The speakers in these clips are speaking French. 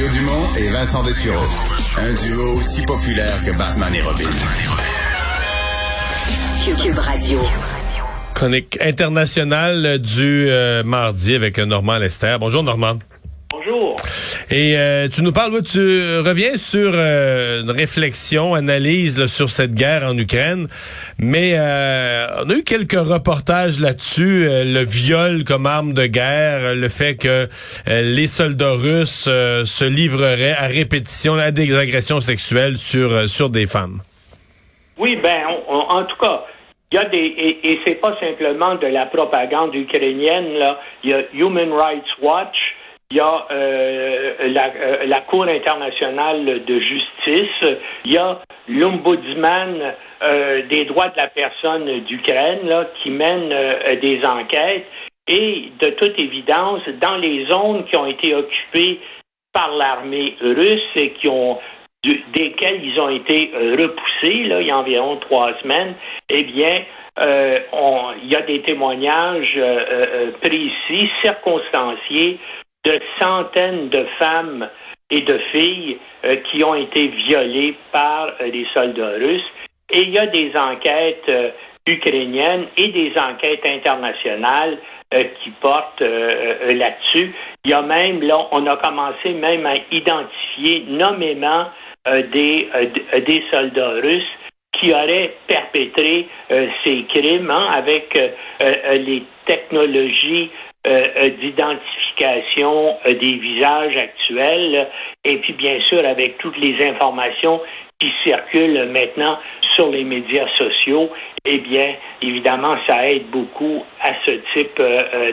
Mario Dumont et Vincent Dessureau. Un duo aussi populaire que Batman et Robin. Cube Radio. Chronique internationale du euh, mardi avec Normand Lester. Bonjour Normand. Et euh, tu nous parles, tu reviens sur euh, une réflexion, analyse sur cette guerre en Ukraine, mais on a eu quelques reportages là-dessus, le viol comme arme de guerre, le fait que les soldats russes se livreraient à répétition à des agressions sexuelles sur sur des femmes. Oui, ben, en tout cas, il y a des et, et c'est pas simplement de la propagande ukrainienne là. Il y a Human Rights Watch, il y a euh, la, euh, la, Cour internationale de justice, il y a l'ombudsman euh, des droits de la personne d'Ukraine qui mène des enquêtes. Et de toute évidence dans les zones qui ont été occupées par l'armée russe et qui ont desquels ils ont été repoussés, il y a environ trois semaines, eh bien, euh, il y a des témoignages précis, circonstanciés, de centaines de femmes et de filles qui ont été violées par les soldats russes. Et il y a des enquêtes ukrainiennes et des enquêtes internationales qui portent là-dessus. Il y a même, là, on a commencé même à identifier nommément euh, des, euh, des soldats russes qui auraient perpétré euh, ces crimes hein, avec les technologies d'identification des visages actuels et puis bien sûr avec toutes les informations qui circulent maintenant sur les médias sociaux, eh bien, évidemment, ça aide beaucoup à ce type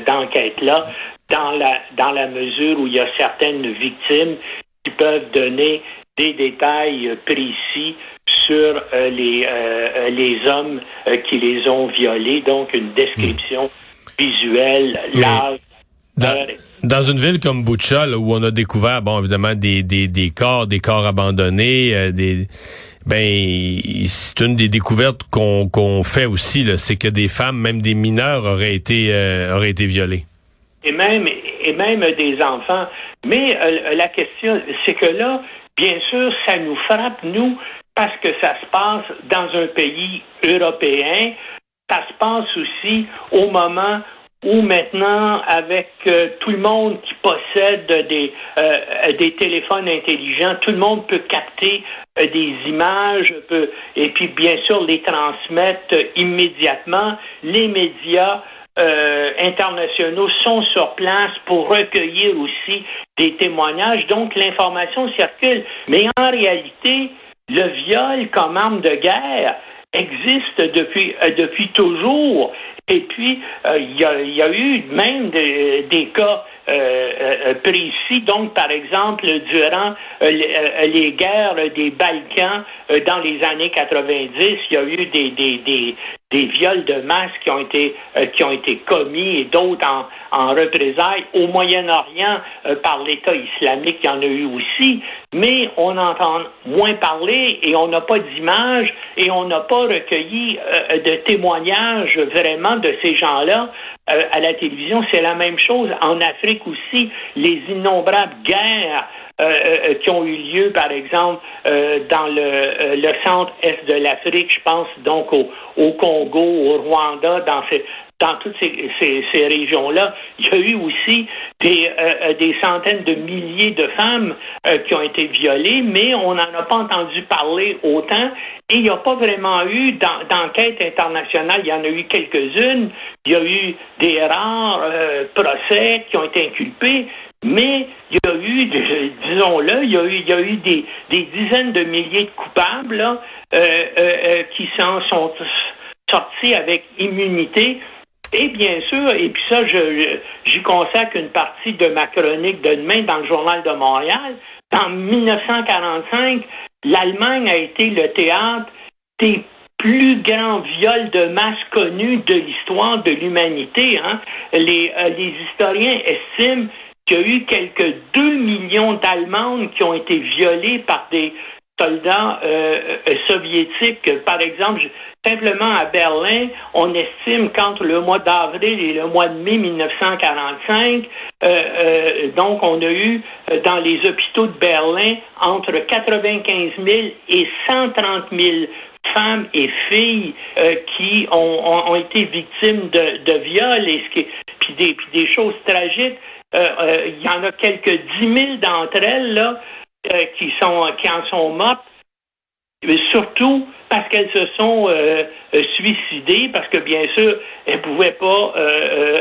d'enquête-là, dans la, dans la mesure où il y a certaines victimes qui peuvent donner des détails précis sur euh, les, euh, les hommes euh, qui les ont violés, donc une description visuelle large. Dans, une ville comme Butcha, où on a découvert, bon, évidemment, des, des, des corps, des corps abandonnés, des, ben, c'est une des découvertes qu'on fait aussi, c'est que des femmes, même des mineurs, auraient été auraient été violées. Et même et même des enfants. Mais la question, c'est que là, Bien sûr, ça nous frappe, nous, parce que ça se passe dans un pays européen. Ça se passe aussi au moment où maintenant, avec euh, tout le monde qui possède des, euh, des téléphones intelligents, tout le monde peut capter euh, des images, et puis bien sûr les transmettre immédiatement. Les médias internationaux sont sur place pour recueillir aussi des témoignages. Donc l'information circule. Mais en réalité, le viol comme arme de guerre existe depuis, depuis toujours. Et puis, euh, il y, a, eu même des cas précis. Donc, par exemple, durant les, guerres des Balkans dans les années 90, il y a eu des, des, des, des viols de masse qui ont été euh, qui ont été commis et d'autres en, en représailles au Moyen-Orient euh, par l'État islamique, il y en a eu aussi, mais on entend moins parler et on n'a pas d'image et on n'a pas recueilli euh, de témoignages vraiment de ces gens-là à la télévision. C'est la même chose en Afrique aussi, les innombrables guerres euh, euh, qui ont eu lieu, par exemple, euh, dans le, centre-est de l'Afrique, je pense donc au, Congo, au Rwanda, dans toutes ces régions-là, il y a eu aussi des, des centaines de milliers de femmes qui ont été violées, mais on n'en a pas entendu parler autant et il n'y a pas vraiment eu d'enquête internationale. Il y en a eu quelques-unes. Il y a eu des rares procès qui ont été inculpés, mais il y a eu, disons-le, il y a eu, il y a eu des, dizaines de milliers de coupables euh, euh, euh, qui s'en sont sortis avec immunité. Et bien sûr, et puis ça, je, j'y consacre une partie de ma chronique de demain dans le Journal de Montréal. En 1945, l'Allemagne a été le théâtre des plus grands viols de masse connus de l'histoire de l'humanité. Hein. Les historiens estiment qu'il y a eu quelques 2 millions d'Allemandes qui ont été violées par des soldats soviétiques. Par exemple, simplement à Berlin, on estime qu'entre le mois d'avril et le mois de mai 1945, donc on a eu dans les hôpitaux de Berlin entre 95 000 et 130 000 femmes et filles qui ont, été victimes de, de viols et ce qui, des, puis des choses tragiques. Il y en a quelques dix mille d'entre elles là euh, qui sont qui en sont mortes, mais surtout parce qu'elles se sont euh, euh, suicidées, parce que bien sûr, elles pouvaient pas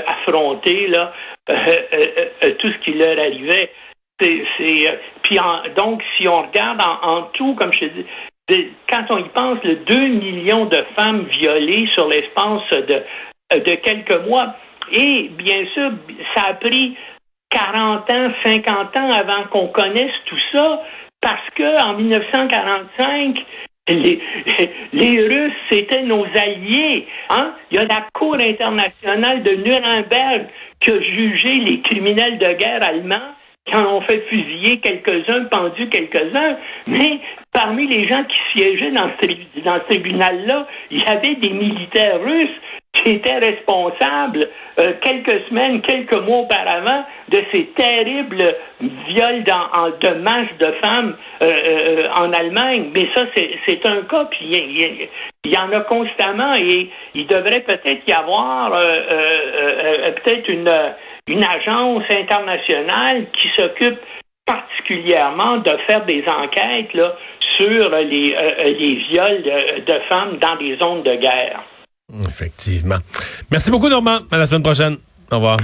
affronter là tout ce qui leur arrivait. C'est, puis donc si on regarde en, tout, comme je te dis, quand on y pense, le 2 millions de femmes violées sur l'espace de, de quelques mois. Et bien sûr, ça a pris 40 ans, 50 ans avant qu'on connaisse tout ça, parce que en 1945, les, Russes, c'était nos alliés. Hein? Il y a la Cour internationale de Nuremberg qui a jugé les criminels de guerre allemands qui en fait fusiller quelques-uns, pendu quelques-uns, mais parmi les gens qui siégeaient dans ce, dans ce tribunal-là, il y avait des militaires russes était responsable euh, quelques semaines, quelques mois auparavant de ces terribles viols dans, de masse de femmes euh, euh, en Allemagne. Mais ça, c'est un cas, puis il y, en a constamment et il devrait peut-être y avoir peut-être une, une agence internationale qui s'occupe particulièrement de faire des enquêtes là, sur les, les viols de femmes dans des zones de guerre. Effectivement. Merci beaucoup, Normand. À la semaine prochaine. Au revoir.